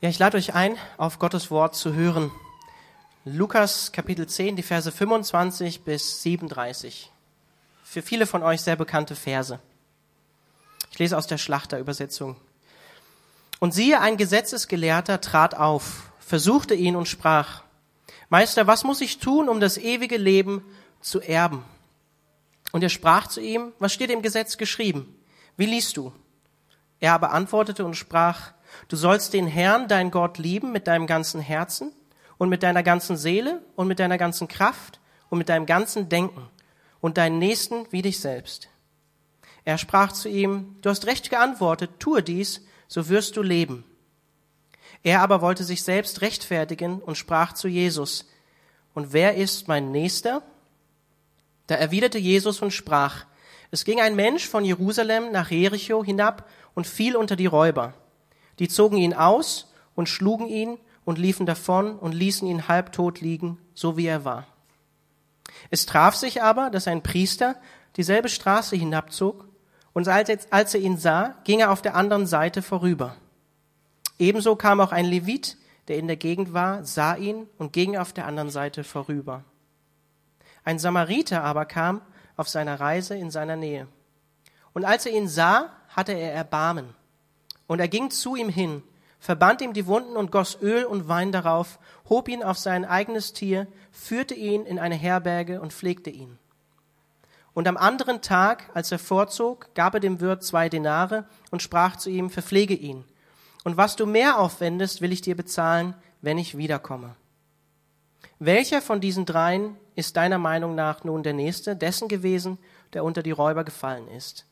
Ja, ich lade euch ein, auf Gottes Wort zu hören. Lukas Kapitel 10, die Verse 25 bis 37. Für viele von euch sehr bekannte Verse. Ich lese aus der Schlachterübersetzung. Und siehe, ein Gesetzesgelehrter trat auf, versuchte ihn und sprach, Meister, was muss ich tun, um das ewige Leben zu erben? Und er sprach zu ihm, was steht im Gesetz geschrieben? Wie liest du? Er aber antwortete und sprach, Du sollst den Herrn, dein Gott, lieben mit deinem ganzen Herzen und mit deiner ganzen Seele und mit deiner ganzen Kraft und mit deinem ganzen Denken und deinen Nächsten wie dich selbst. Er sprach zu ihm, Du hast recht geantwortet, tue dies, so wirst du leben. Er aber wollte sich selbst rechtfertigen und sprach zu Jesus, Und wer ist mein Nächster? Da erwiderte Jesus und sprach, Es ging ein Mensch von Jerusalem nach Jericho hinab und fiel unter die Räuber. Die zogen ihn aus und schlugen ihn und liefen davon und ließen ihn halbtot liegen, so wie er war. Es traf sich aber, dass ein Priester dieselbe Straße hinabzog, und als er ihn sah, ging er auf der anderen Seite vorüber. Ebenso kam auch ein Levit, der in der Gegend war, sah ihn und ging auf der anderen Seite vorüber. Ein Samariter aber kam auf seiner Reise in seiner Nähe. Und als er ihn sah, hatte er Erbarmen. Und er ging zu ihm hin, verband ihm die Wunden und goss Öl und Wein darauf, hob ihn auf sein eigenes Tier, führte ihn in eine Herberge und pflegte ihn. Und am anderen Tag, als er vorzog, gab er dem Wirt zwei Denare und sprach zu ihm, verpflege ihn. Und was du mehr aufwendest, will ich dir bezahlen, wenn ich wiederkomme. Welcher von diesen dreien ist deiner Meinung nach nun der Nächste, dessen gewesen, der unter die Räuber gefallen ist?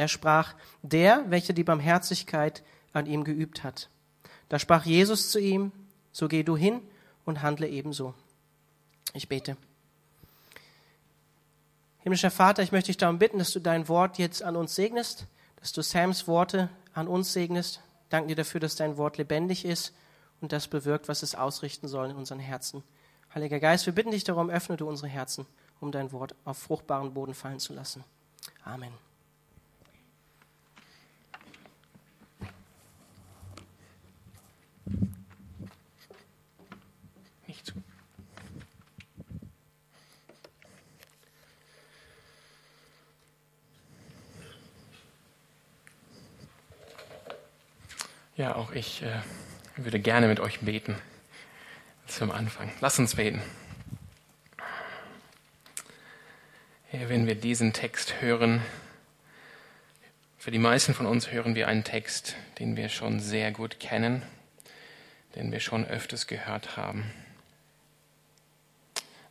Er sprach, der, welcher die Barmherzigkeit an ihm geübt hat. Da sprach Jesus zu ihm, so geh du hin und handle ebenso. Ich bete. Himmlischer Vater, ich möchte dich darum bitten, dass du dein Wort jetzt an uns segnest, dass du Sams Worte an uns segnest. Danke dir dafür, dass dein Wort lebendig ist und das bewirkt, was es ausrichten soll in unseren Herzen. Heiliger Geist, wir bitten dich darum, öffne du unsere Herzen, um dein Wort auf fruchtbaren Boden fallen zu lassen. Amen. Ja, auch ich äh, würde gerne mit euch beten zum Anfang. Lass uns beten. Ja, wenn wir diesen Text hören, für die meisten von uns hören wir einen Text, den wir schon sehr gut kennen, den wir schon öfters gehört haben.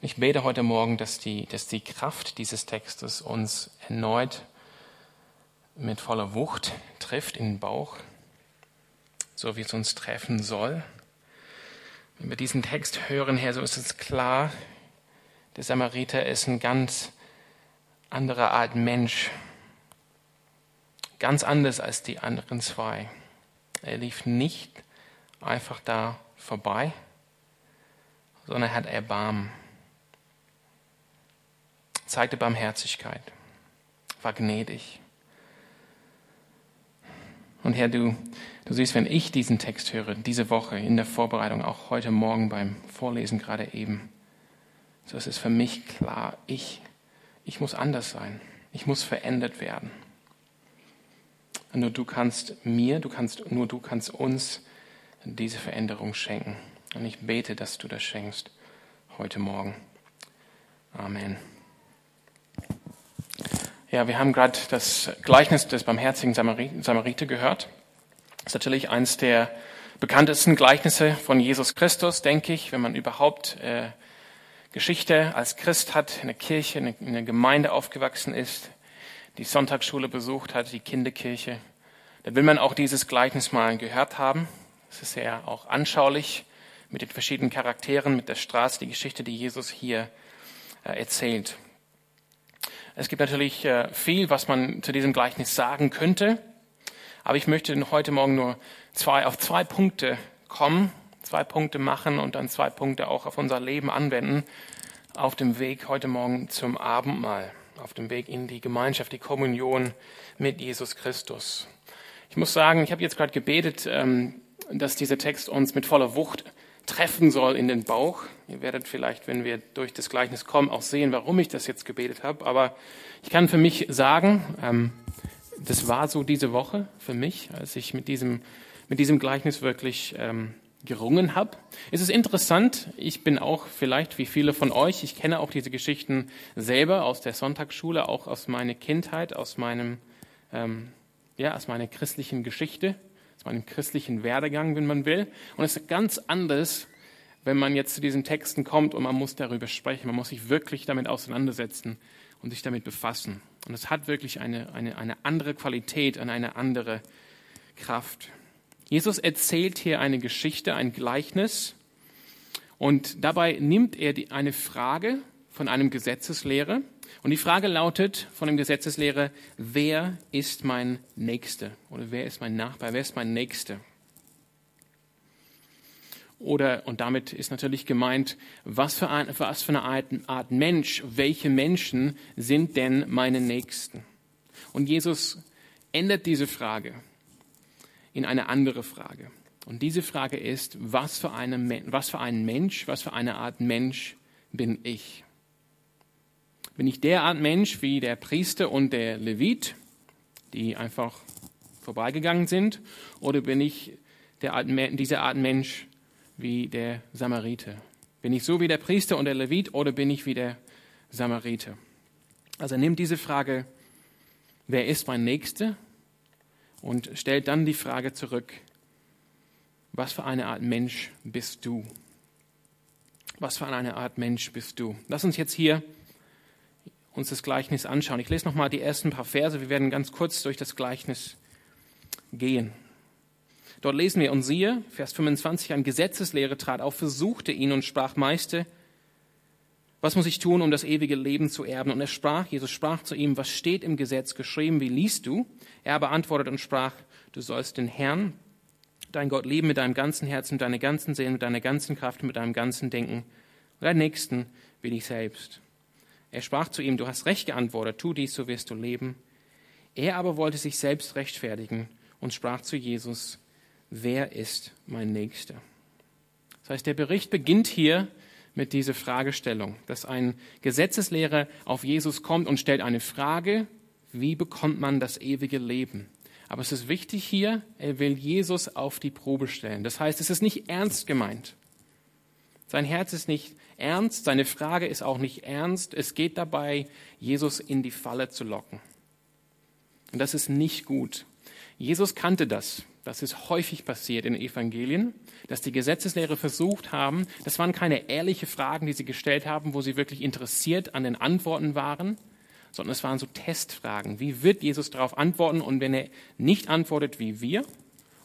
Ich bete heute Morgen, dass die, dass die Kraft dieses Textes uns erneut mit voller Wucht trifft in den Bauch so wie es uns treffen soll. Wenn wir diesen Text hören, Herr, so ist es klar, der Samariter ist ein ganz anderer Art Mensch. Ganz anders als die anderen zwei. Er lief nicht einfach da vorbei, sondern er hat Erbarmen. Zeigte Barmherzigkeit, war gnädig. Und Herr, du, du siehst, wenn ich diesen Text höre, diese Woche in der Vorbereitung, auch heute Morgen beim Vorlesen gerade eben, so ist es für mich klar, ich, ich muss anders sein. Ich muss verändert werden. Nur du kannst mir, du kannst, nur du kannst uns diese Veränderung schenken. Und ich bete, dass du das schenkst heute Morgen. Amen. Ja, wir haben gerade das Gleichnis des barmherzigen Samariter gehört. Das ist natürlich eines der bekanntesten Gleichnisse von Jesus Christus, denke ich, wenn man überhaupt äh, Geschichte als Christ hat, in der Kirche, in der Gemeinde aufgewachsen ist, die Sonntagsschule besucht hat, die Kinderkirche. Dann will man auch dieses Gleichnis mal gehört haben. Es ist ja auch anschaulich mit den verschiedenen Charakteren, mit der Straße, die Geschichte, die Jesus hier äh, erzählt. Es gibt natürlich äh, viel, was man zu diesem Gleichnis sagen könnte. Aber ich möchte heute Morgen nur zwei, auf zwei Punkte kommen, zwei Punkte machen und dann zwei Punkte auch auf unser Leben anwenden, auf dem Weg heute Morgen zum Abendmahl, auf dem Weg in die Gemeinschaft, die Kommunion mit Jesus Christus. Ich muss sagen, ich habe jetzt gerade gebetet, ähm, dass dieser Text uns mit voller Wucht treffen soll in den Bauch. Ihr werdet vielleicht, wenn wir durch das Gleichnis kommen, auch sehen, warum ich das jetzt gebetet habe. Aber ich kann für mich sagen, ähm, das war so diese Woche für mich, als ich mit diesem, mit diesem Gleichnis wirklich ähm, gerungen habe. Es ist interessant, ich bin auch vielleicht wie viele von euch, ich kenne auch diese Geschichten selber aus der Sonntagsschule, auch aus meiner Kindheit, aus meinem, ähm, ja, aus meiner christlichen Geschichte, aus meinem christlichen Werdegang, wenn man will. Und es ist ganz anders, wenn man jetzt zu diesen Texten kommt und man muss darüber sprechen, man muss sich wirklich damit auseinandersetzen und sich damit befassen. Und es hat wirklich eine, eine, eine andere Qualität und eine andere Kraft. Jesus erzählt hier eine Geschichte, ein Gleichnis und dabei nimmt er die, eine Frage von einem Gesetzeslehrer und die Frage lautet von dem Gesetzeslehrer, wer ist mein Nächster oder wer ist mein Nachbar, wer ist mein Nächster? Oder, und damit ist natürlich gemeint, was für, ein, was für eine Art, Art Mensch, welche Menschen sind denn meine Nächsten? Und Jesus ändert diese Frage in eine andere Frage. Und diese Frage ist, was für, eine, was für ein Mensch, was für eine Art Mensch bin ich? Bin ich der Art Mensch wie der Priester und der Levit, die einfach vorbeigegangen sind? Oder bin ich der Art, diese Art Mensch wie der Samariter? Bin ich so wie der Priester und der Levit oder bin ich wie der Samariter? Also nimm diese Frage, wer ist mein Nächster? und stellt dann die Frage zurück, was für eine Art Mensch bist du? Was für eine Art Mensch bist du? Lass uns jetzt hier uns das Gleichnis anschauen. Ich lese nochmal die ersten paar Verse. Wir werden ganz kurz durch das Gleichnis gehen. Dort lesen wir, und siehe, Vers 25, ein Gesetzeslehre trat auf, versuchte ihn und sprach, Meister, was muss ich tun, um das ewige Leben zu erben? Und er sprach, Jesus sprach zu ihm, was steht im Gesetz geschrieben, wie liest du? Er beantwortet und sprach, du sollst den Herrn, dein Gott, lieben mit deinem ganzen Herzen, mit deiner ganzen Seele, mit deiner ganzen Kraft, mit deinem ganzen Denken und deinen Nächsten wie dich selbst. Er sprach zu ihm, du hast recht geantwortet, tu dies, so wirst du leben. Er aber wollte sich selbst rechtfertigen und sprach zu Jesus, wer ist mein Nächster? Das heißt, der Bericht beginnt hier mit dieser Fragestellung, dass ein Gesetzeslehrer auf Jesus kommt und stellt eine Frage, wie bekommt man das ewige Leben? Aber es ist wichtig hier, er will Jesus auf die Probe stellen. Das heißt, es ist nicht ernst gemeint. Sein Herz ist nicht ernst, seine Frage ist auch nicht ernst. Es geht dabei, Jesus in die Falle zu locken. Und das ist nicht gut. Jesus kannte das. Das ist häufig passiert in den Evangelien, dass die Gesetzeslehrer versucht haben, das waren keine ehrliche Fragen, die sie gestellt haben, wo sie wirklich interessiert an den Antworten waren, sondern es waren so Testfragen. Wie wird Jesus darauf antworten? Und wenn er nicht antwortet wie wir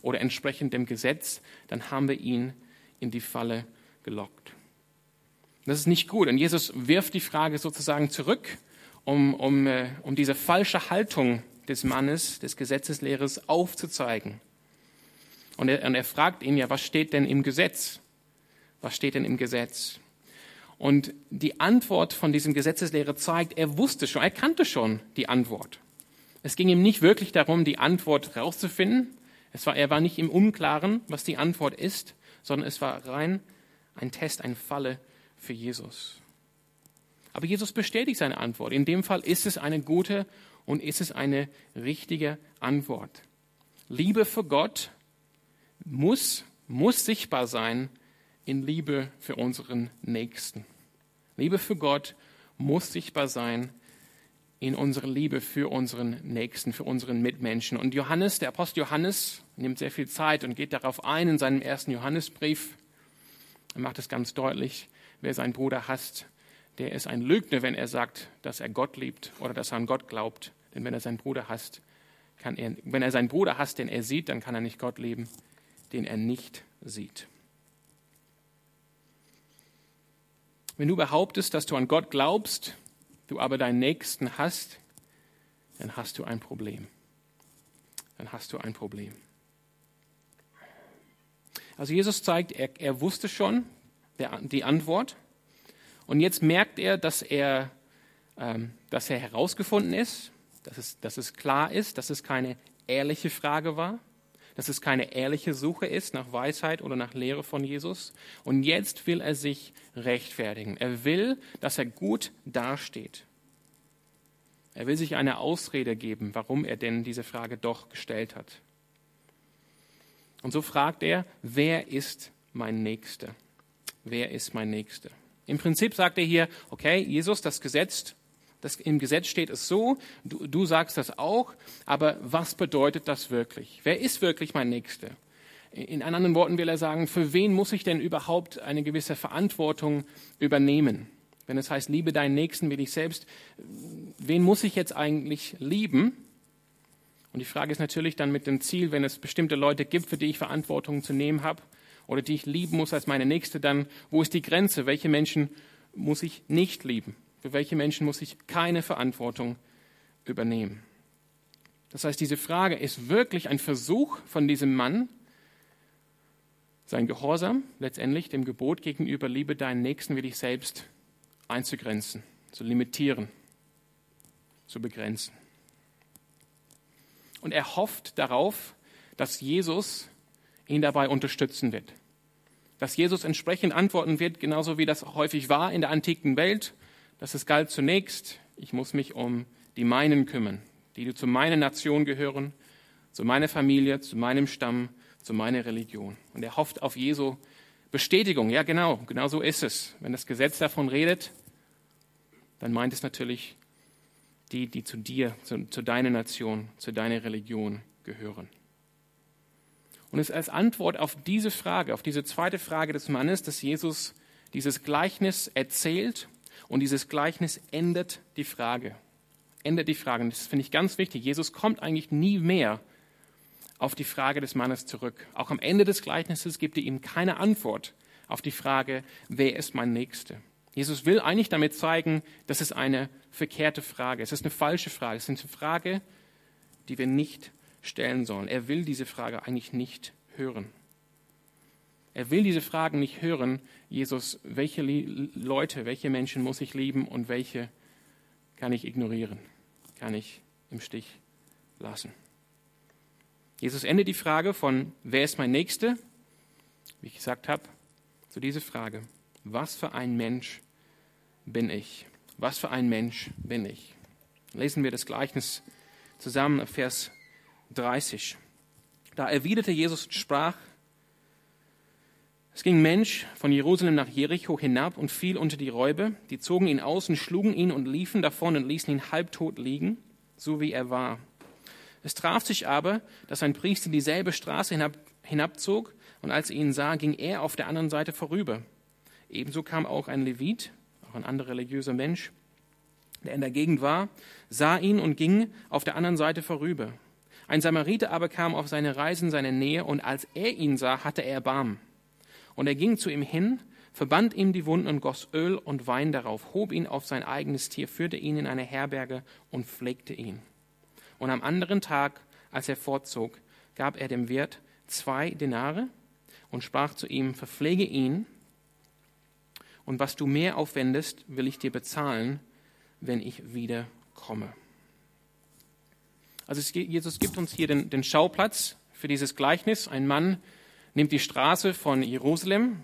oder entsprechend dem Gesetz, dann haben wir ihn in die Falle gelockt. Das ist nicht gut. Und Jesus wirft die Frage sozusagen zurück, um, um, äh, um diese falsche Haltung des Mannes, des Gesetzeslehrers aufzuzeigen. Und er, und er fragt ihn ja, was steht denn im Gesetz? Was steht denn im Gesetz? Und die Antwort von diesem Gesetzeslehrer zeigt, er wusste schon, er kannte schon die Antwort. Es ging ihm nicht wirklich darum, die Antwort rauszufinden. Es war, er war nicht im Unklaren, was die Antwort ist, sondern es war rein ein Test, eine Falle für Jesus. Aber Jesus bestätigt seine Antwort. In dem Fall ist es eine gute und ist es eine richtige Antwort. Liebe für Gott muss, muss sichtbar sein in Liebe für unseren Nächsten. Liebe für Gott muss sichtbar sein in unserer Liebe für unseren Nächsten, für unseren Mitmenschen. Und Johannes, der Apostel Johannes, nimmt sehr viel Zeit und geht darauf ein in seinem ersten Johannesbrief. Er macht es ganz deutlich, wer seinen Bruder hasst, der ist ein Lügner, wenn er sagt, dass er Gott liebt oder dass er an Gott glaubt. Denn wenn er seinen Bruder hasst, kann er, wenn er seinen Bruder hasst, den er sieht, dann kann er nicht Gott lieben, den er nicht sieht. Wenn du behauptest, dass du an Gott glaubst, du aber deinen Nächsten hast, dann hast du ein Problem. Dann hast du ein Problem. Also Jesus zeigt, er, er wusste schon der, die Antwort. Und jetzt merkt er, dass er, ähm, dass er herausgefunden ist, dass es, dass es klar ist, dass es keine ehrliche Frage war, dass es keine ehrliche Suche ist nach Weisheit oder nach Lehre von Jesus. Und jetzt will er sich rechtfertigen. Er will, dass er gut dasteht. Er will sich eine Ausrede geben, warum er denn diese Frage doch gestellt hat. Und so fragt er, wer ist mein Nächster? Wer ist mein Nächster? Im Prinzip sagt er hier, okay, Jesus, das Gesetz, das im Gesetz steht es so, du, du sagst das auch, aber was bedeutet das wirklich? Wer ist wirklich mein Nächster? In anderen Worten will er sagen, für wen muss ich denn überhaupt eine gewisse Verantwortung übernehmen? Wenn es heißt, liebe deinen Nächsten wie dich selbst, wen muss ich jetzt eigentlich lieben? Und die Frage ist natürlich dann mit dem Ziel, wenn es bestimmte Leute gibt, für die ich Verantwortung zu nehmen habe oder die ich lieben muss als meine Nächste, dann wo ist die Grenze? Welche Menschen muss ich nicht lieben? Für welche Menschen muss ich keine Verantwortung übernehmen? Das heißt, diese Frage ist wirklich ein Versuch von diesem Mann, sein Gehorsam letztendlich dem Gebot gegenüber, liebe deinen Nächsten wie dich selbst, einzugrenzen, zu limitieren, zu begrenzen. Und er hofft darauf, dass Jesus ihn dabei unterstützen wird. Dass Jesus entsprechend antworten wird, genauso wie das häufig war in der antiken Welt, dass es galt zunächst, ich muss mich um die meinen kümmern, die zu meiner Nation gehören, zu meiner Familie, zu meinem Stamm, zu meiner Religion. Und er hofft auf Jesu Bestätigung. Ja, genau, genau so ist es. Wenn das Gesetz davon redet, dann meint es natürlich die, die zu dir, zu, zu deiner Nation, zu deiner Religion gehören. Und es ist als Antwort auf diese Frage, auf diese zweite Frage des Mannes, dass Jesus dieses Gleichnis erzählt und dieses Gleichnis endet die Frage. Endet die Frage. Und das finde ich ganz wichtig. Jesus kommt eigentlich nie mehr auf die Frage des Mannes zurück. Auch am Ende des Gleichnisses gibt er ihm keine Antwort auf die Frage, wer ist mein Nächster? Jesus will eigentlich damit zeigen, das ist eine verkehrte Frage. Es ist eine falsche Frage. Es ist eine Frage, die wir nicht stellen sollen. Er will diese Frage eigentlich nicht hören. Er will diese Fragen nicht hören, Jesus, welche Leute, welche Menschen muss ich lieben und welche kann ich ignorieren, kann ich im Stich lassen. Jesus endet die Frage von, wer ist mein Nächster? Wie ich gesagt habe, zu dieser Frage, was für ein Mensch bin ich? Was für ein Mensch bin ich? Lesen wir das Gleichnis zusammen, Vers 30. Da erwiderte Jesus und sprach, es ging Mensch von Jerusalem nach Jericho hinab und fiel unter die Räuber. Die zogen ihn aus und schlugen ihn und liefen davon und ließen ihn halbtot liegen, so wie er war. Es traf sich aber, dass ein Priester dieselbe Straße hinab, hinabzog, und als er ihn sah, ging er auf der anderen Seite vorüber. Ebenso kam auch ein Levit, auch ein anderer religiöser Mensch, der in der Gegend war, sah ihn und ging auf der anderen Seite vorüber. Ein Samariter aber kam auf seine Reise in seine Nähe, und als er ihn sah, hatte er Erbarmen. Und er ging zu ihm hin, verband ihm die Wunden und goss Öl und Wein darauf, hob ihn auf sein eigenes Tier, führte ihn in eine Herberge und pflegte ihn. Und am anderen Tag, als er fortzog, gab er dem Wirt zwei Denare und sprach zu ihm, verpflege ihn, und was du mehr aufwendest, will ich dir bezahlen, wenn ich wieder komme. Also Jesus gibt uns hier den, den Schauplatz für dieses Gleichnis. Ein Mann nimmt die Straße von Jerusalem,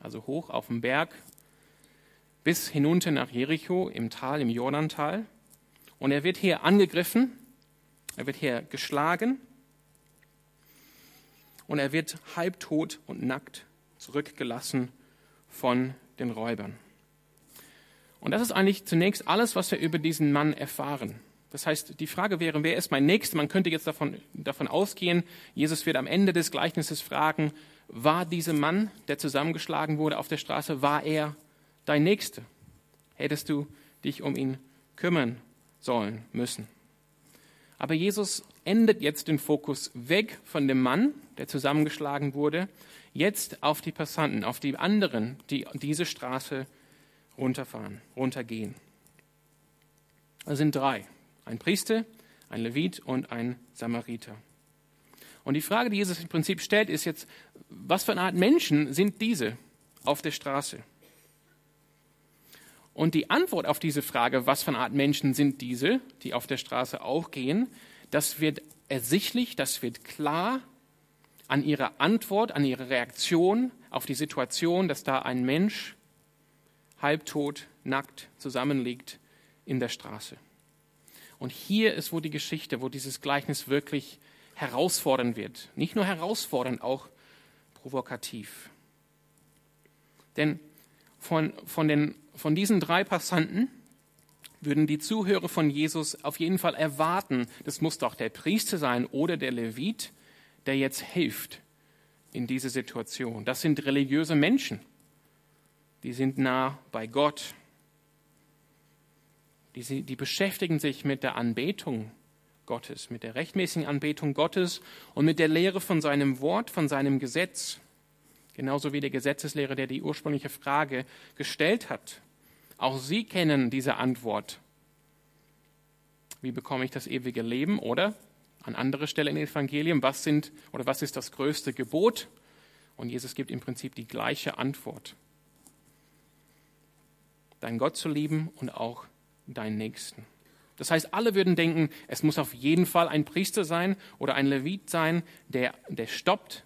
also hoch auf den Berg, bis hinunter nach Jericho im Tal, im Jordantal. Und er wird hier angegriffen er wird hier geschlagen und er wird halbtot und nackt zurückgelassen von den Räubern. Und das ist eigentlich zunächst alles, was wir über diesen Mann erfahren. Das heißt, die Frage wäre, wer ist mein Nächster? Man könnte jetzt davon, davon ausgehen, Jesus wird am Ende des Gleichnisses fragen, war dieser Mann, der zusammengeschlagen wurde auf der Straße, war er dein Nächster? Hättest du dich um ihn kümmern sollen müssen? Aber Jesus endet jetzt den Fokus weg von dem Mann, der zusammengeschlagen wurde, jetzt auf die Passanten, auf die anderen, die diese Straße runterfahren, runtergehen. Es sind drei. Ein Priester, ein Levit und ein Samariter. Und die Frage, die Jesus im Prinzip stellt, ist jetzt, was für eine Art Menschen sind diese auf der Straße? Und die Antwort auf diese Frage, was für eine Art Menschen sind diese, die auf der Straße auch gehen, das wird ersichtlich, das wird klar, an ihre Antwort, an ihre Reaktion auf die Situation, dass da ein Mensch halbtot, nackt zusammenliegt in der Straße. Und hier ist, wo die Geschichte, wo dieses Gleichnis wirklich herausfordernd wird. Nicht nur herausfordernd, auch provokativ. Denn von, von, den, von diesen drei Passanten würden die Zuhörer von Jesus auf jeden Fall erwarten, das muss doch der Priester sein oder der Levit, der jetzt hilft in dieser Situation. Das sind religiöse Menschen. Die sind nah bei Gott. Die, die beschäftigen sich mit der Anbetung Gottes, mit der rechtmäßigen Anbetung Gottes und mit der Lehre von seinem Wort, von seinem Gesetz. Genauso wie der Gesetzeslehrer, der die ursprüngliche Frage gestellt hat. Auch sie kennen diese Antwort. Wie bekomme ich das ewige Leben? Oder an anderer Stelle im Evangelium, was sind oder was ist das größte Gebot? Und Jesus gibt im Prinzip die gleiche Antwort. Dein Gott zu lieben und auch deinen Nächsten. Das heißt, alle würden denken, es muss auf jeden Fall ein Priester sein oder ein Levit sein, der, der stoppt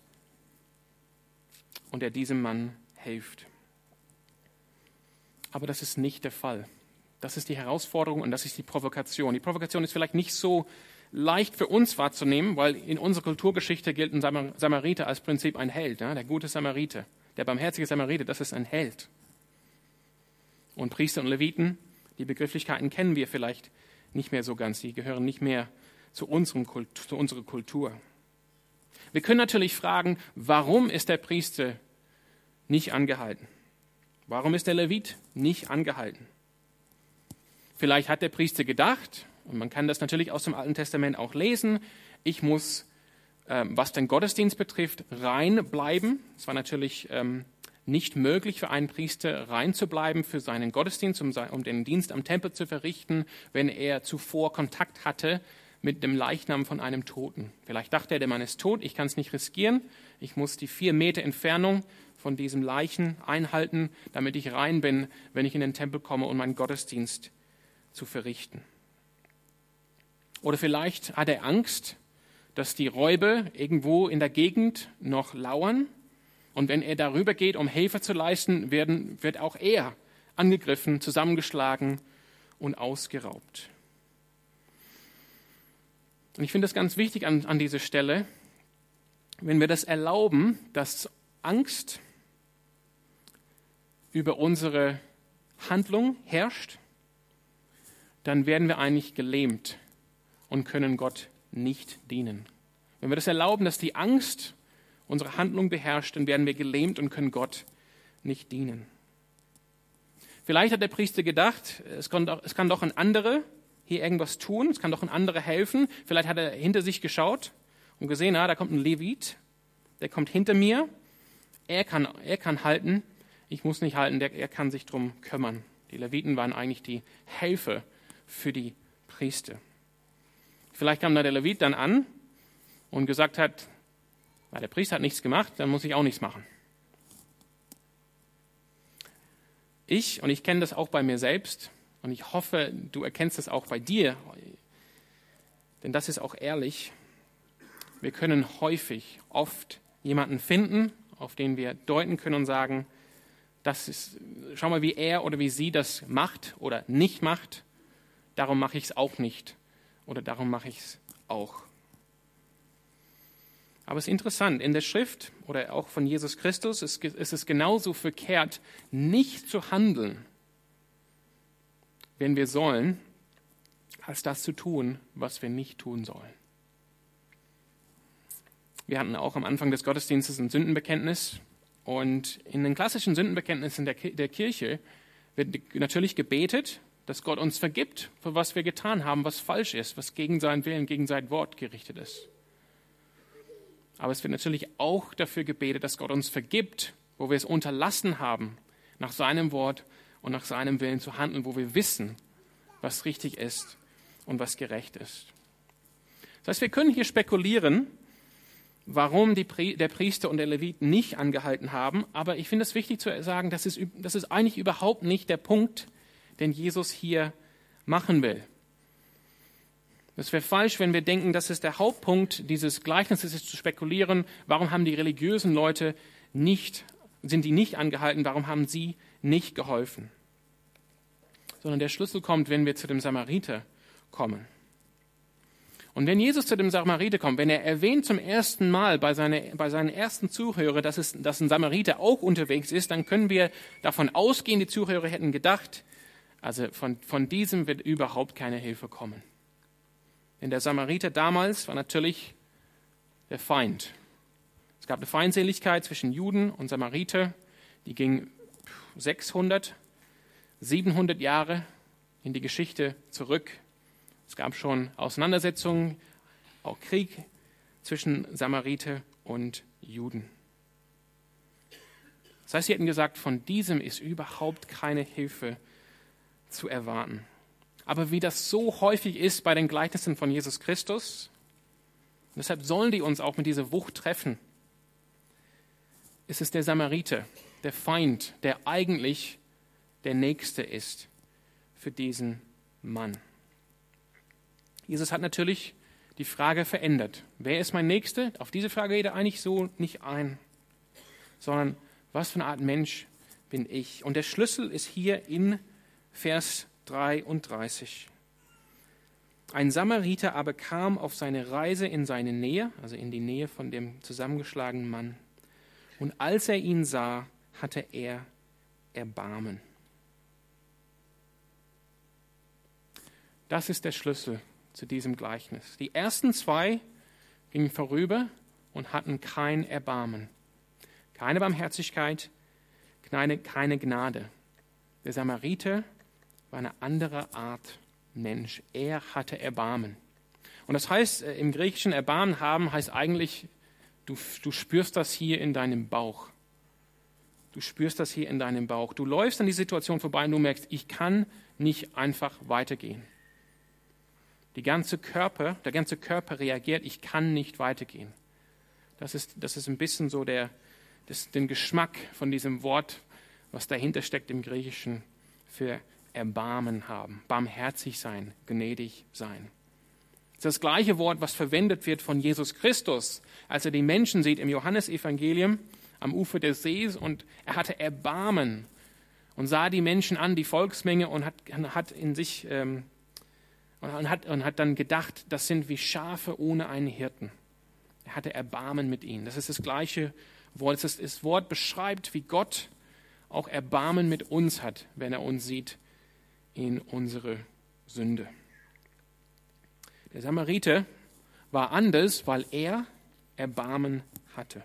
und der diesem Mann hilft. Aber das ist nicht der Fall. Das ist die Herausforderung und das ist die Provokation. Die Provokation ist vielleicht nicht so leicht für uns wahrzunehmen, weil in unserer Kulturgeschichte gilt ein Samariter als Prinzip ein Held, ja? der gute Samariter, der barmherzige Samariter, das ist ein Held. Und Priester und Leviten, die Begrifflichkeiten kennen wir vielleicht nicht mehr so ganz. Die gehören nicht mehr zu, unserem Kultur, zu unserer Kultur. Wir können natürlich fragen, warum ist der Priester nicht angehalten? Warum ist der Levit nicht angehalten? Vielleicht hat der Priester gedacht, und man kann das natürlich aus dem Alten Testament auch lesen, ich muss, ähm, was den Gottesdienst betrifft, rein bleiben. Es war natürlich ähm, nicht möglich für einen Priester rein zu bleiben für seinen Gottesdienst, um, um den Dienst am Tempel zu verrichten, wenn er zuvor Kontakt hatte mit dem Leichnam von einem Toten. Vielleicht dachte er, der Mann ist tot, ich kann es nicht riskieren, ich muss die vier Meter Entfernung von diesem Leichen einhalten, damit ich rein bin, wenn ich in den Tempel komme, um meinen Gottesdienst zu verrichten. Oder vielleicht hat er Angst, dass die Räuber irgendwo in der Gegend noch lauern und wenn er darüber geht, um Hilfe zu leisten, werden, wird auch er angegriffen, zusammengeschlagen und ausgeraubt. Und ich finde es ganz wichtig an, an dieser Stelle, wenn wir das erlauben, dass Angst über unsere Handlung herrscht, dann werden wir eigentlich gelähmt und können Gott nicht dienen. Wenn wir das erlauben, dass die Angst unsere Handlung beherrscht, dann werden wir gelähmt und können Gott nicht dienen. Vielleicht hat der Priester gedacht, es kann doch, es kann doch ein anderer hier irgendwas tun, es kann doch ein anderer helfen. Vielleicht hat er hinter sich geschaut und gesehen, ah, da kommt ein Levit, der kommt hinter mir, er kann, er kann halten, ich muss nicht halten, der, er kann sich drum kümmern. Die Leviten waren eigentlich die Helfer für die Priester. Vielleicht kam da der Levit dann an und gesagt hat, weil der Priester hat nichts gemacht, dann muss ich auch nichts machen. Ich, und ich kenne das auch bei mir selbst, und ich hoffe, du erkennst das auch bei dir, denn das ist auch ehrlich. Wir können häufig, oft jemanden finden, auf den wir deuten können und sagen, das ist, schau mal, wie er oder wie sie das macht oder nicht macht. Darum mache ich es auch nicht. Oder darum mache ich es auch. Aber es ist interessant, in der Schrift oder auch von Jesus Christus ist, es genauso verkehrt, nicht zu handeln, wenn wir sollen, als das zu tun, was wir nicht tun sollen. Wir hatten auch am Anfang des Gottesdienstes ein Sündenbekenntnis. Und in den klassischen Sündenbekenntnissen der, der Kirche wird natürlich gebetet, dass Gott uns vergibt, für was wir getan haben, was falsch ist, was gegen seinen Willen, gegen sein Wort gerichtet ist. Aber es wird natürlich auch dafür gebetet, dass Gott uns vergibt, wo wir es unterlassen haben, nach seinem Wort und nach seinem Willen zu handeln, wo wir wissen, was richtig ist und was gerecht ist. Das heißt, wir können hier spekulieren, warum die, der Priester und der Levit nicht angehalten haben, aber ich finde es wichtig zu sagen, das ist, das ist eigentlich überhaupt nicht der Punkt, den Jesus hier machen will. Es wäre falsch, wenn wir denken, das ist der Hauptpunkt dieses Gleichnisses, ist zu spekulieren, warum haben die religiösen Leute nicht, sind die nicht angehalten, warum haben sie nicht geholfen. Sondern der Schlüssel kommt, wenn wir zu dem Samariter kommen. Und wenn Jesus zu dem Samariter kommt, wenn er erwähnt zum ersten Mal bei, seine, bei seinen ersten Zuhörern, dass, es, dass ein Samariter auch unterwegs ist, dann können wir davon ausgehen, die Zuhörer hätten gedacht, also von, von diesem wird überhaupt keine Hilfe kommen. Denn der Samariter damals war natürlich der Feind. Es gab eine Feindseligkeit zwischen Juden und Samariter, die ging 600, 700 Jahre in die Geschichte zurück. Es gab schon Auseinandersetzungen, auch Krieg zwischen Samariter und Juden. Das heißt, sie hätten gesagt, von diesem ist überhaupt keine Hilfe zu erwarten. Aber wie das so häufig ist bei den Gleichnissen von Jesus Christus, deshalb sollen die uns auch mit dieser Wucht treffen, ist es der Samariter, der Feind, der eigentlich der Nächste ist für diesen Mann. Jesus hat natürlich die Frage verändert. Wer ist mein Nächster? Auf diese Frage geht er eigentlich so nicht ein, sondern was für eine Art Mensch bin ich? Und der Schlüssel ist hier in Vers 33. Ein Samariter aber kam auf seine Reise in seine Nähe, also in die Nähe von dem zusammengeschlagenen Mann. Und als er ihn sah, hatte er Erbarmen. Das ist der Schlüssel zu diesem Gleichnis. Die ersten zwei gingen vorüber und hatten kein Erbarmen, keine Barmherzigkeit, keine, keine Gnade. Der Samariter war eine andere Art Mensch. Er hatte Erbarmen. Und das heißt, äh, im Griechischen Erbarmen haben heißt eigentlich, du, du spürst das hier in deinem Bauch. Du spürst das hier in deinem Bauch. Du läufst an die Situation vorbei und du merkst, ich kann nicht einfach weitergehen. Die ganze Körper, der ganze Körper reagiert, ich kann nicht weitergehen. Das ist, das ist ein bisschen so der, das, den Geschmack von diesem Wort, was dahinter steckt im Griechischen für Erbarmen haben, barmherzig sein, gnädig sein. Das ist das gleiche Wort, was verwendet wird von Jesus Christus, als er die Menschen sieht im Johannesevangelium am Ufer des Sees und er hatte Erbarmen und sah die Menschen an, die Volksmenge und hat, hat in sich ähm, und, hat, und hat dann gedacht, das sind wie Schafe ohne einen Hirten. Er hatte Erbarmen mit ihnen. Das ist das gleiche Wort. Das, das Wort beschreibt, wie Gott auch Erbarmen mit uns hat, wenn er uns sieht in unsere Sünde. Der Samariter war anders, weil er Erbarmen hatte.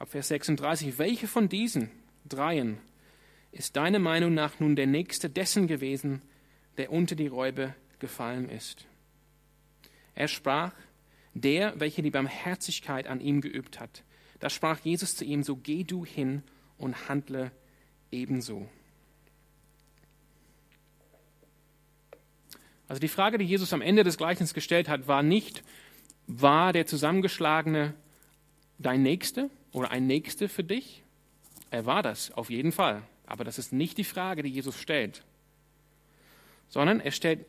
Ab Vers 36, welche von diesen dreien ist deiner Meinung nach nun der nächste dessen gewesen, der unter die Räube gefallen ist? Er sprach, der, welcher die Barmherzigkeit an ihm geübt hat. Da sprach Jesus zu ihm, so geh du hin und handle ebenso. Also die Frage, die Jesus am Ende des Gleichnisses gestellt hat, war nicht, war der Zusammengeschlagene dein Nächste oder ein Nächste für dich? Er war das, auf jeden Fall. Aber das ist nicht die Frage, die Jesus stellt, sondern er stellt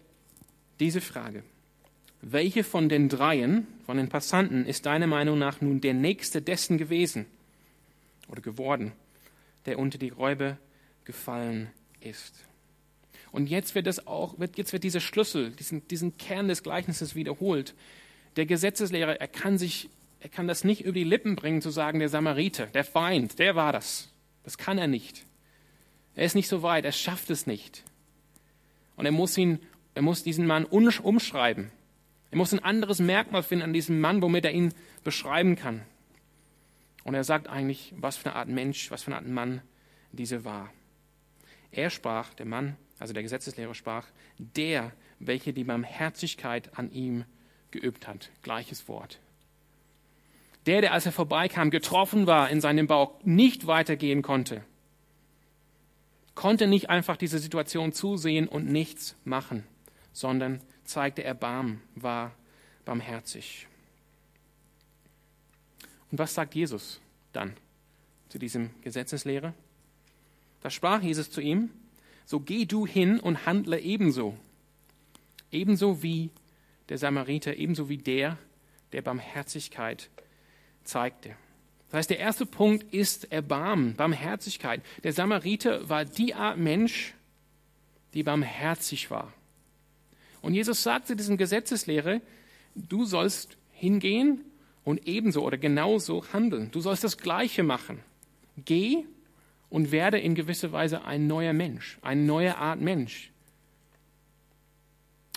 diese Frage. Welche von den dreien, von den Passanten, ist deiner Meinung nach nun der Nächste dessen gewesen oder geworden, der unter die Räube gefallen ist? Und jetzt wird das auch, jetzt wird dieser Schlüssel, diesen, diesen Kern des Gleichnisses wiederholt. Der Gesetzeslehrer, er kann sich, er kann das nicht über die Lippen bringen, zu sagen, der Samariter, der Feind, der war das. Das kann er nicht. Er ist nicht so weit, er schafft es nicht. Und er muss ihn, er muss diesen Mann umschreiben. Er muss ein anderes Merkmal finden an diesem Mann, womit er ihn beschreiben kann. Und er sagt eigentlich, was für eine Art Mensch, was für eine Art Mann diese war. Er sprach, der Mann, also der Gesetzeslehrer sprach, der, welche die Barmherzigkeit an ihm geübt hat. Gleiches Wort. Der, der als er vorbeikam, getroffen war in seinem Bauch, nicht weitergehen konnte, konnte nicht einfach diese Situation zusehen und nichts machen, sondern zeigte Erbarmen, war barmherzig. Und was sagt Jesus dann zu diesem Gesetzeslehrer? Da sprach Jesus zu ihm, so geh du hin und handle ebenso. Ebenso wie der Samariter, ebenso wie der, der Barmherzigkeit zeigte. Das heißt, der erste Punkt ist Erbarmen, Barmherzigkeit. Der Samariter war die Art Mensch, die barmherzig war. Und Jesus sagte diesem Gesetzeslehre, du sollst hingehen und ebenso oder genauso handeln. Du sollst das Gleiche machen. Geh und werde in gewisser Weise ein neuer Mensch, eine neue Art Mensch.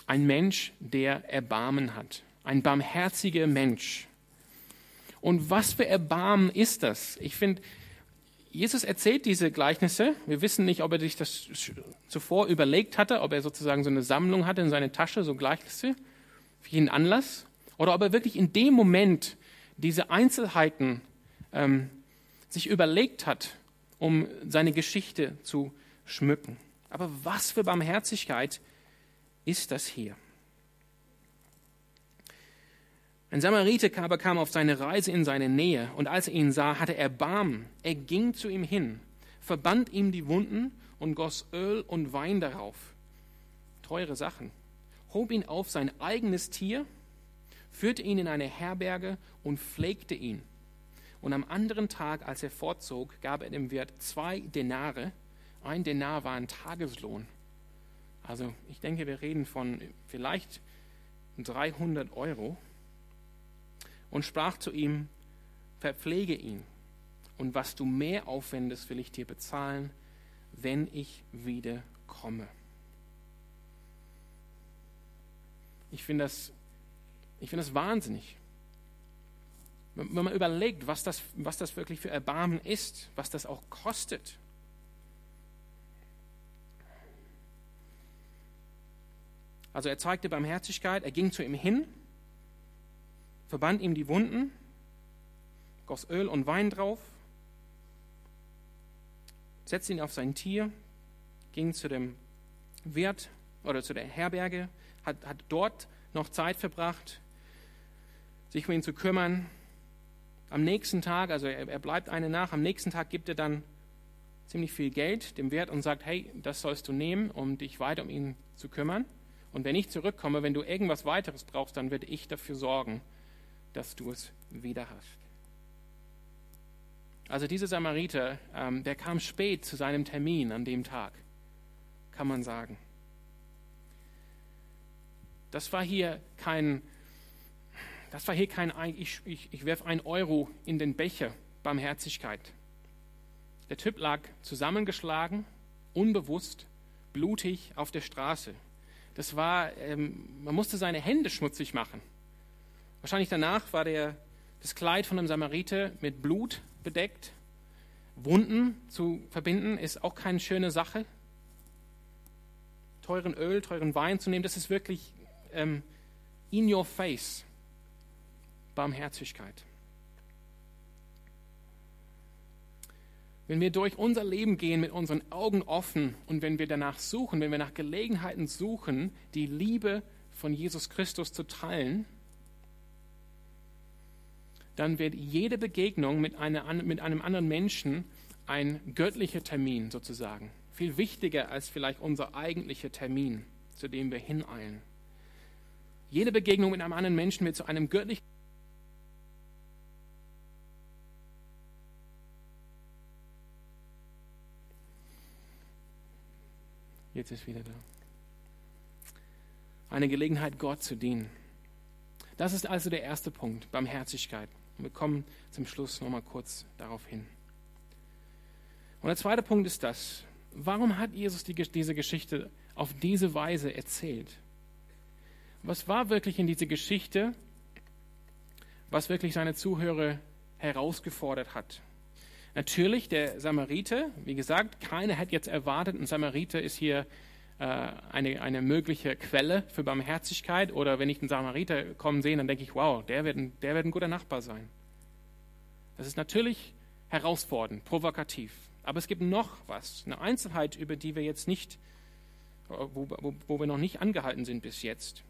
Ein Mensch, der Erbarmen hat. Ein barmherziger Mensch. Und was für Erbarmen ist das? Ich finde, Jesus erzählt diese Gleichnisse. Wir wissen nicht, ob er sich das zuvor überlegt hatte, ob er sozusagen so eine Sammlung hatte in seiner Tasche, so Gleichnisse, für jeden Anlass, oder ob er wirklich in dem Moment diese Einzelheiten ähm, sich überlegt hat, um seine Geschichte zu schmücken. Aber was für Barmherzigkeit ist das hier? Ein Samariter aber kam auf seine Reise in seine Nähe, und als er ihn sah, hatte er Barm. Er ging zu ihm hin, verband ihm die Wunden und goss Öl und Wein darauf. Teure Sachen. Hob ihn auf sein eigenes Tier, führte ihn in eine Herberge und pflegte ihn. Und am anderen Tag, als er fortzog, gab er dem Wirt zwei Denare. Ein Denar war ein Tageslohn. Also ich denke, wir reden von vielleicht 300 Euro und sprach zu ihm, verpflege ihn, und was du mehr aufwendest, will ich dir bezahlen, wenn ich wieder komme. Ich finde das, ich finde das wahnsinnig. Wenn man überlegt, was das, was das wirklich für Erbarmen ist, was das auch kostet. Also er zeigte Barmherzigkeit, er ging zu ihm hin, verband ihm die Wunden, goss Öl und Wein drauf, setzte ihn auf sein Tier, ging zu dem Wirt oder zu der Herberge, hat, hat dort noch Zeit verbracht, sich um ihn zu kümmern. Am nächsten Tag, also er, er bleibt eine nach, am nächsten Tag gibt er dann ziemlich viel Geld dem Wirt und sagt, hey, das sollst du nehmen, um dich weiter um ihn zu kümmern. Und wenn ich zurückkomme, wenn du irgendwas weiteres brauchst, dann werde ich dafür sorgen, dass du es wieder hast. Also dieser Samariter, ähm, der kam spät zu seinem Termin an dem Tag, kann man sagen. Das war hier kein, das war hier kein, ich, ich, ich werfe ein Euro in den Becher Barmherzigkeit. Der Typ lag zusammengeschlagen, unbewusst, blutig auf der Straße. Das war, ähm, man musste seine Hände schmutzig machen. Wahrscheinlich danach war der, das Kleid von einem Samariter mit Blut bedeckt. Wunden zu verbinden ist auch keine schöne Sache. Teuren Öl, teuren Wein zu nehmen, das ist wirklich ähm, in your face. Barmherzigkeit. Wenn wir durch unser Leben gehen mit unseren Augen offen und wenn wir danach suchen, wenn wir nach Gelegenheiten suchen, die Liebe von Jesus Christus zu teilen, dann wird jede Begegnung mit, einer, mit einem anderen Menschen ein göttlicher Termin sozusagen. Viel wichtiger als vielleicht unser eigentlicher Termin, zu dem wir hineilen. Jede Begegnung mit einem anderen Menschen wird zu einem göttlichen Jetzt ist wieder da. Eine Gelegenheit, Gott zu dienen. Das ist also der erste Punkt, Barmherzigkeit. Und wir kommen zum Schluss nochmal kurz darauf hin. Und der zweite Punkt ist das. Warum hat Jesus die, diese Geschichte auf diese Weise erzählt? Was war wirklich in dieser Geschichte, was wirklich seine Zuhörer herausgefordert hat? Natürlich der Samariter, wie gesagt, keiner hat jetzt erwartet, ein Samariter ist hier äh, eine, eine mögliche Quelle für Barmherzigkeit oder wenn ich einen Samariter kommen sehe, dann denke ich, wow, der wird, ein, der wird ein guter Nachbar sein. Das ist natürlich herausfordernd, provokativ. Aber es gibt noch was, eine Einzelheit, über die wir jetzt nicht, wo, wo, wo wir noch nicht angehalten sind bis jetzt.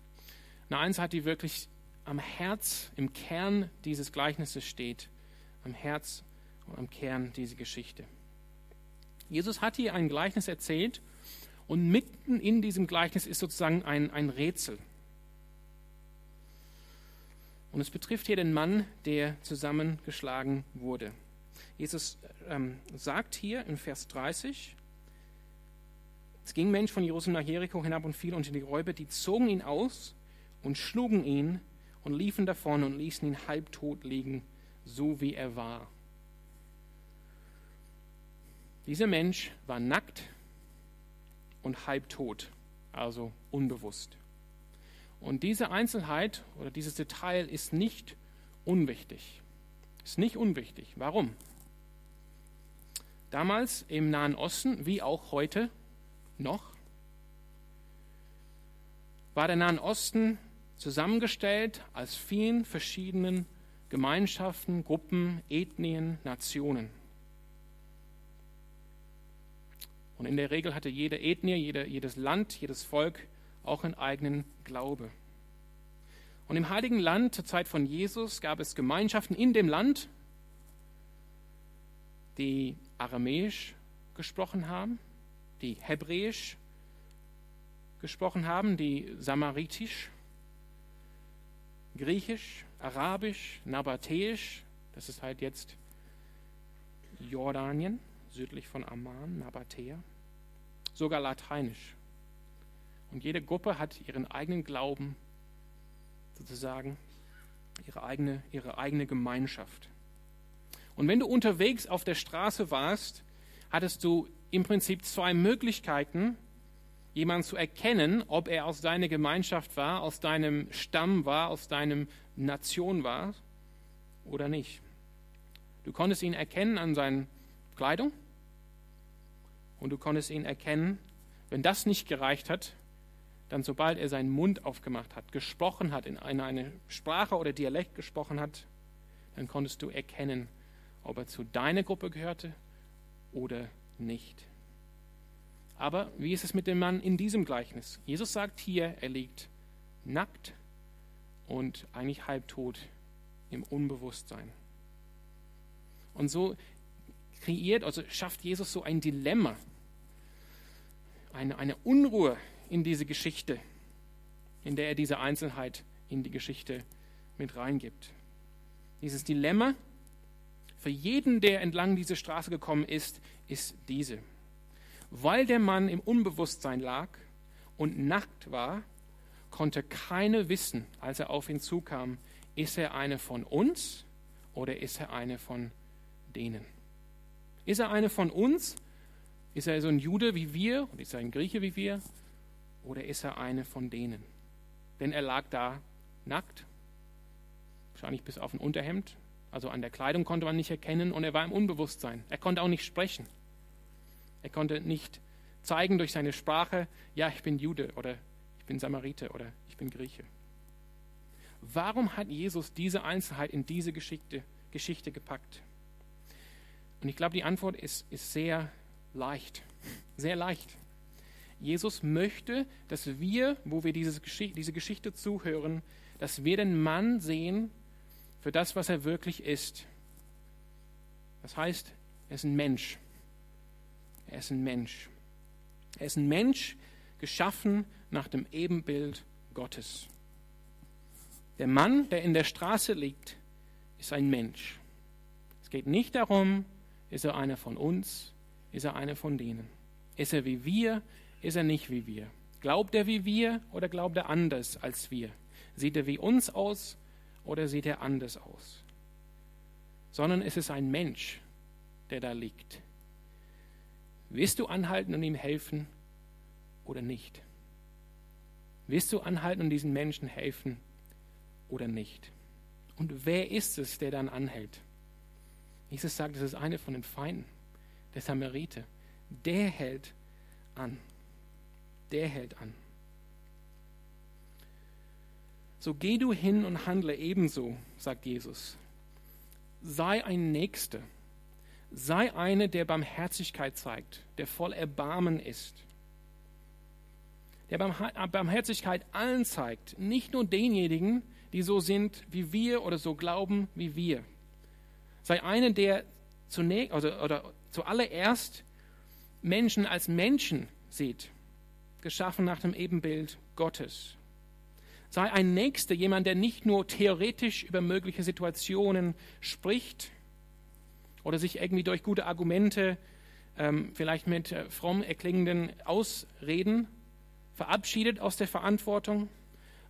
Eine Einzelheit, die wirklich am Herz, im Kern dieses Gleichnisses steht, am Herz am Kern dieser Geschichte. Jesus hat hier ein Gleichnis erzählt Und mitten in diesem Gleichnis ist sozusagen ein, ein Rätsel. Und es betrifft hier den Mann, der zusammengeschlagen wurde. Jesus ähm, sagt hier in Vers 30, es ging Mensch von Jerusalem nach Jericho hinab und fiel unter die Räuber, die zogen ihn aus und schlugen ihn und liefen davon und ließen ihn halbtot liegen, so wie er war. Dieser Mensch war nackt und halbtot, also unbewusst. Und diese Einzelheit oder dieses Detail ist nicht unwichtig. Ist nicht unwichtig. Warum? Damals im Nahen Osten, wie auch heute noch, war der Nahen Osten zusammengestellt aus vielen verschiedenen Gemeinschaften, Gruppen, Ethnien, Nationen. Und in der Regel hatte jede Ethnie, jede, jedes Land, jedes Volk auch einen eigenen Glaube. Und im Heiligen Land zur Zeit von Jesus gab es Gemeinschaften in dem Land, die Aramäisch gesprochen haben, die Hebräisch gesprochen haben, die Samaritisch, Griechisch, Arabisch, Nabatäisch, das ist halt jetzt Jordanien, südlich von Amman, Nabatäa, sogar Lateinisch. Und jede Gruppe hat ihren eigenen Glauben, sozusagen ihre eigene, ihre eigene Gemeinschaft. Und wenn du unterwegs auf der Straße warst, hattest du im Prinzip zwei Möglichkeiten, jemanden zu erkennen, ob er aus deiner Gemeinschaft war, aus deinem Stamm war, aus deinem Nation war oder nicht. Du konntest ihn erkennen an seiner Kleidung und du konntest ihn erkennen, wenn das nicht gereicht hat, dann sobald er seinen Mund aufgemacht hat, gesprochen hat, in eine Sprache oder Dialekt gesprochen hat, dann konntest du erkennen, ob er zu deiner Gruppe gehörte oder nicht. Aber wie ist es mit dem Mann in diesem Gleichnis? Jesus sagt hier, er liegt nackt und eigentlich halbtot im Unbewusstsein. Und so kreiert, also schafft Jesus so ein Dilemma, eine, eine Unruhe in diese Geschichte, in der er diese Einzelheit in die Geschichte mit reingibt. Dieses Dilemma für jeden, der entlang dieser Straße gekommen ist, ist diese. Weil der Mann im Unbewusstsein lag und nackt war, konnte keiner wissen, als er auf ihn zukam, ist er eine von uns oder ist er eine von denen? Ist er eine von uns? Ist er so ein Jude wie wir? Oder ist er ein Grieche wie wir? oder ist er eine von denen? Denn er lag da nackt, wahrscheinlich bis auf ein Unterhemd, also an der Kleidung konnte man nicht erkennen und er war im Unbewusstsein. Er konnte auch nicht sprechen. Er konnte nicht zeigen durch seine Sprache, ja, ich bin Jude oder ich bin Samariter oder ich bin Grieche. Warum hat Jesus diese Einzelheit in diese Geschichte, Geschichte gepackt? Und ich glaube, die Antwort ist, ist sehr leicht. Sehr leicht. Jesus möchte, dass wir, wo wir diese Geschichte, zuhören, dass wir den Mann sehen für das, was er wirklich ist. Das heißt, er ist ein Mensch. Er ist ein Mensch. Er ist ein Mensch, geschaffen nach dem Ebenbild Gottes. Der Mann, der in der Straße liegt, ist ein Mensch. Es geht nicht darum, ist er einer von uns, ist er einer von denen. Ist er wie wir, ist er nicht wie wir. Glaubt er wie wir oder glaubt er anders als wir? Sieht er wie uns aus oder sieht er anders aus? Sondern es ist ein Mensch, der da liegt. Willst du anhalten und ihm helfen oder nicht? Willst du anhalten und diesen Menschen helfen oder nicht? Und wer ist es, der dann anhält? Jesus sagt, es ist eine von den Feinden, der Samariter. Der hält an der hält an. So geh du hin und handle ebenso, sagt Jesus. Sei ein Nächster. Sei einer, der Barmherzigkeit zeigt, der voll Erbarmen ist. Der Barmherzigkeit allen zeigt, nicht nur denjenigen, die so sind wie wir oder so glauben wie wir. Sei einer, der zunächst oder, oder zuallererst Menschen als Menschen sieht geschaffen nach dem Ebenbild Gottes. Sei ein Nächster, jemand, der nicht nur theoretisch über mögliche Situationen spricht oder sich irgendwie durch gute Argumente, ähm, vielleicht mit äh, fromm erklingenden Ausreden verabschiedet aus der Verantwortung,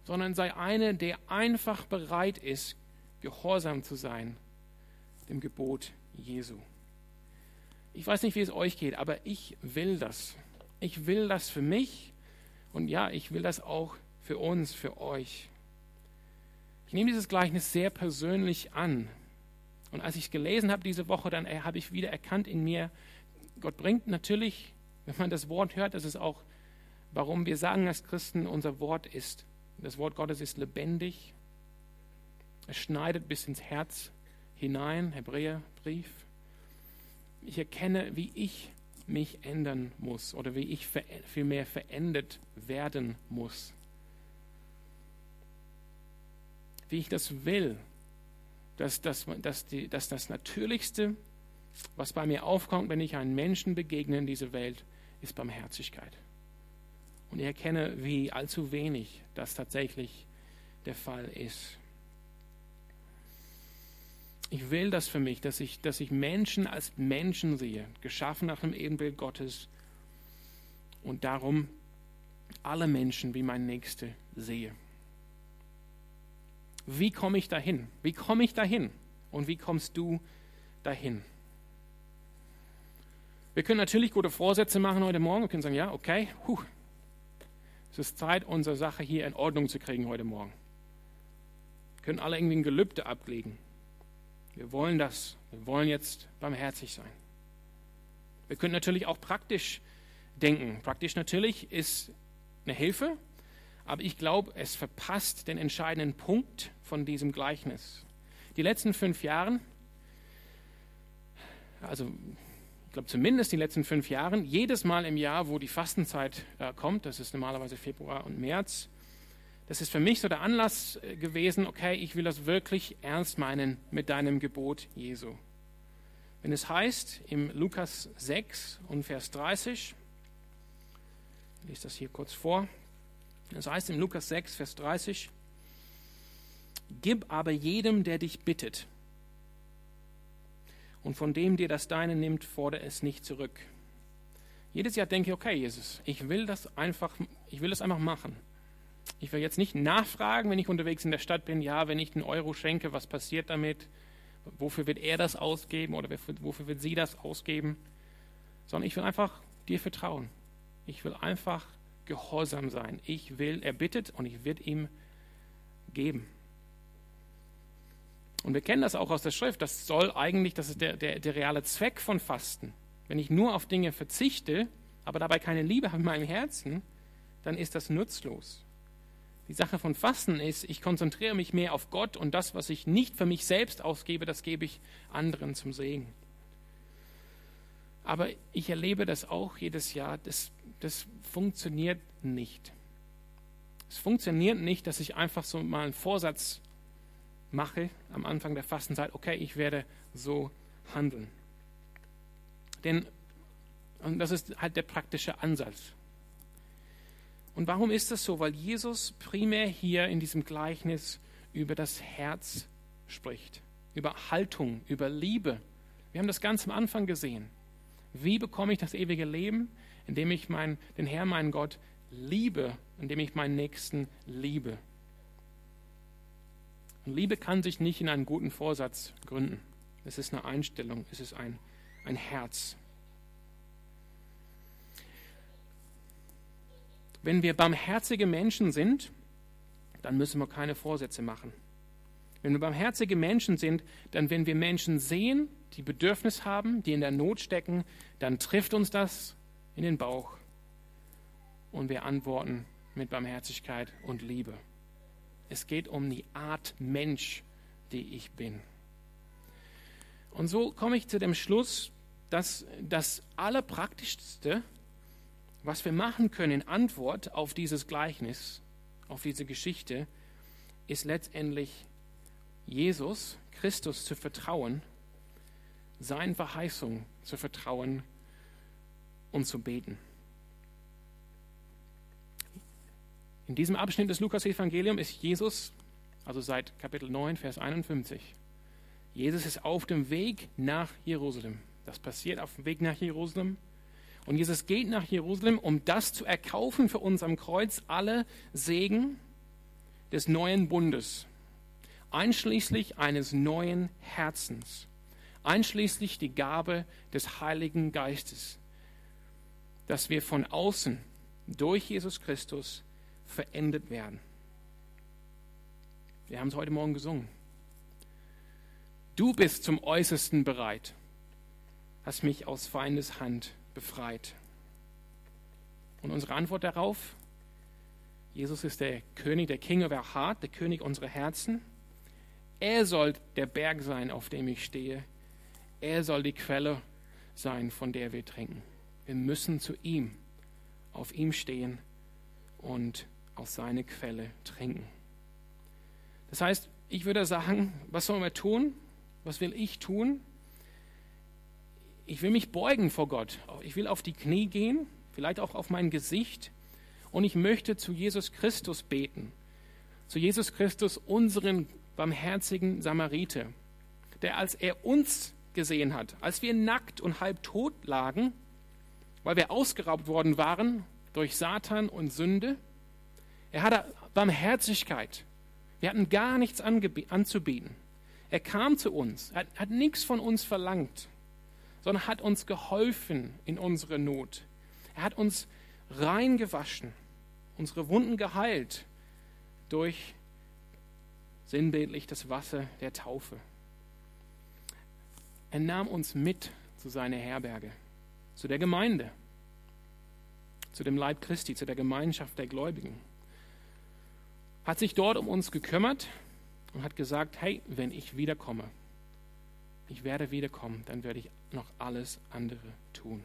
sondern sei einer, der einfach bereit ist, gehorsam zu sein dem Gebot Jesu. Ich weiß nicht, wie es euch geht, aber ich will das. Ich will das für mich und ja, ich will das auch für uns, für euch. Ich nehme dieses Gleichnis sehr persönlich an. Und als ich es gelesen habe diese Woche, dann äh, habe ich wieder erkannt in mir, Gott bringt natürlich, wenn man das Wort hört, das ist auch, warum wir sagen als Christen, unser Wort ist, das Wort Gottes ist lebendig. Es schneidet bis ins Herz hinein, Hebräerbrief. Ich erkenne, wie ich mich ändern muss oder wie ich vielmehr verändert werden muss. Wie ich das will, dass, dass, dass, die, dass das Natürlichste, was bei mir aufkommt, wenn ich einen Menschen begegne in dieser Welt, ist Barmherzigkeit. Und ich erkenne, wie allzu wenig das tatsächlich der Fall ist. Ich will das für mich, dass ich, dass ich Menschen als Menschen sehe, geschaffen nach dem Ebenbild Gottes und darum alle Menschen wie mein Nächste sehe. Wie komme ich dahin? Wie komme ich dahin? Und wie kommst du dahin? Wir können natürlich gute Vorsätze machen heute Morgen. Wir können sagen, ja, okay, huh, es ist Zeit, unsere Sache hier in Ordnung zu kriegen heute Morgen. Wir können alle irgendwie ein Gelübde ablegen. Wir wollen das. Wir wollen jetzt barmherzig sein. Wir können natürlich auch praktisch denken. Praktisch natürlich ist eine Hilfe, aber ich glaube, es verpasst den entscheidenden Punkt von diesem Gleichnis. Die letzten fünf Jahre, also ich glaube zumindest die letzten fünf Jahre, jedes Mal im Jahr, wo die Fastenzeit äh, kommt, das ist normalerweise Februar und März, das ist für mich so der Anlass äh, gewesen, okay, ich will das wirklich ernst meinen mit deinem Gebot Jesu. Wenn es heißt im Lukas 6 und Vers 30, ich lese das hier kurz vor, es heißt im Lukas 6, Vers 30, Gib aber jedem, der dich bittet, und von dem dir das Deine nimmt, fordere es nicht zurück. Jedes Jahr denke ich, okay, Jesus, ich will das einfach, ich will das einfach machen. Ich will jetzt nicht nachfragen, wenn ich unterwegs in der Stadt bin, ja, wenn ich den Euro schenke, was passiert damit? Wofür wird er das ausgeben oder wofür wird sie das ausgeben? Sondern ich will einfach dir vertrauen. Ich will einfach gehorsam sein. Ich will, er bittet und ich werde ihm geben. Und wir kennen das auch aus der Schrift. Das soll eigentlich, das ist der, der, der reale Zweck von Fasten. Wenn ich nur auf Dinge verzichte, aber dabei keine Liebe habe in meinem Herzen, dann ist das nutzlos. Die Sache von Fasten ist, ich konzentriere mich mehr auf Gott und das, was ich nicht für mich selbst ausgebe, das gebe ich anderen zum Segen. Aber ich erlebe das auch jedes Jahr, das, das funktioniert nicht. Es funktioniert nicht, dass ich einfach so mal einen Vorsatz mache am Anfang der Fastenzeit, okay, ich werde so handeln. Denn, und das ist halt der praktische Ansatz. Und warum ist das so? Weil Jesus primär hier in diesem Gleichnis über das Herz spricht, über Haltung, über Liebe. Wir haben das ganz am Anfang gesehen. Wie bekomme ich das ewige Leben? Indem ich mein, den Herrn, meinen Gott, liebe, indem ich meinen Nächsten liebe. Und Liebe kann sich nicht in einen guten Vorsatz gründen. Es ist eine Einstellung, es ist ein, ein Herz. Wenn wir barmherzige Menschen sind, dann müssen wir keine Vorsätze machen. Wenn wir barmherzige Menschen sind, dann wenn wir Menschen sehen, die Bedürfnis haben, die in der Not stecken, dann trifft uns das in den Bauch und wir antworten mit Barmherzigkeit und Liebe. Es geht um die Art Mensch, die ich bin. Und so komme ich zu dem Schluss, dass das Allerpraktischste was wir machen können in Antwort auf dieses Gleichnis, auf diese Geschichte, ist letztendlich Jesus, Christus zu vertrauen, seinen Verheißungen zu vertrauen und zu beten. In diesem Abschnitt des Lukas-Evangeliums ist Jesus, also seit Kapitel 9, Vers 51, Jesus ist auf dem Weg nach Jerusalem. Das passiert auf dem Weg nach Jerusalem. Und Jesus geht nach Jerusalem, um das zu erkaufen für uns am Kreuz, alle Segen des neuen Bundes, einschließlich eines neuen Herzens, einschließlich die Gabe des Heiligen Geistes, dass wir von außen durch Jesus Christus verendet werden. Wir haben es heute Morgen gesungen. Du bist zum Äußersten bereit, hast mich aus Feindes Hand befreit. Und unsere Antwort darauf, Jesus ist der König, der King of our heart, der König unserer Herzen. Er soll der Berg sein, auf dem ich stehe. Er soll die Quelle sein, von der wir trinken. Wir müssen zu ihm, auf ihm stehen und aus seiner Quelle trinken. Das heißt, ich würde sagen, was sollen wir tun? Was will ich tun? Ich will mich beugen vor Gott. Ich will auf die Knie gehen, vielleicht auch auf mein Gesicht. Und ich möchte zu Jesus Christus beten. Zu Jesus Christus, unseren barmherzigen Samariter, der als er uns gesehen hat, als wir nackt und halb tot lagen, weil wir ausgeraubt worden waren durch Satan und Sünde, er hatte Barmherzigkeit. Wir hatten gar nichts anzubieten. Er kam zu uns, er hat, hat nichts von uns verlangt, sondern hat uns geholfen in unserer Not. Er hat uns reingewaschen, unsere Wunden geheilt durch sinnbildlich das Wasser der Taufe. Er nahm uns mit zu seiner Herberge, zu der Gemeinde, zu dem Leib Christi, zu der Gemeinschaft der Gläubigen hat sich dort um uns gekümmert und hat gesagt, hey, wenn ich wiederkomme, ich werde wiederkommen, dann werde ich noch alles andere tun.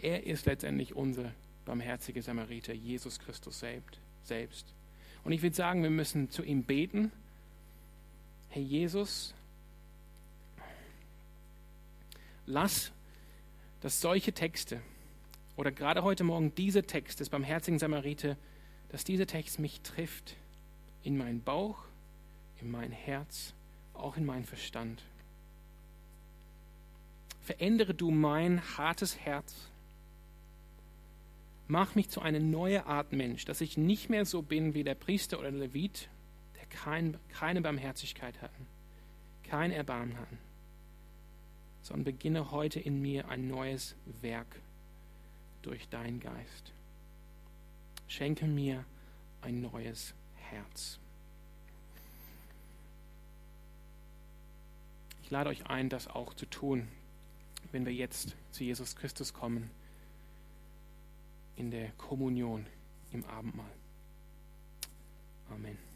Er ist letztendlich unser barmherziger Samariter, Jesus Christus selbst. Und ich würde sagen, wir müssen zu ihm beten. Herr Jesus, lass, dass solche Texte oder gerade heute Morgen dieser Text des barmherzigen Samariter dass dieser Text mich trifft in meinen Bauch, in mein Herz, auch in meinen Verstand. Verändere du mein hartes Herz. Mach mich zu einer neuen Art Mensch, dass ich nicht mehr so bin wie der Priester oder der Levit, der kein, keine Barmherzigkeit hatten, kein Erbarmen hatten, sondern beginne heute in mir ein neues Werk durch deinen Geist. Schenke mir ein neues Herz. Ich lade euch ein, das auch zu tun, wenn wir jetzt zu Jesus Christus kommen, in der Kommunion, im Abendmahl. Amen.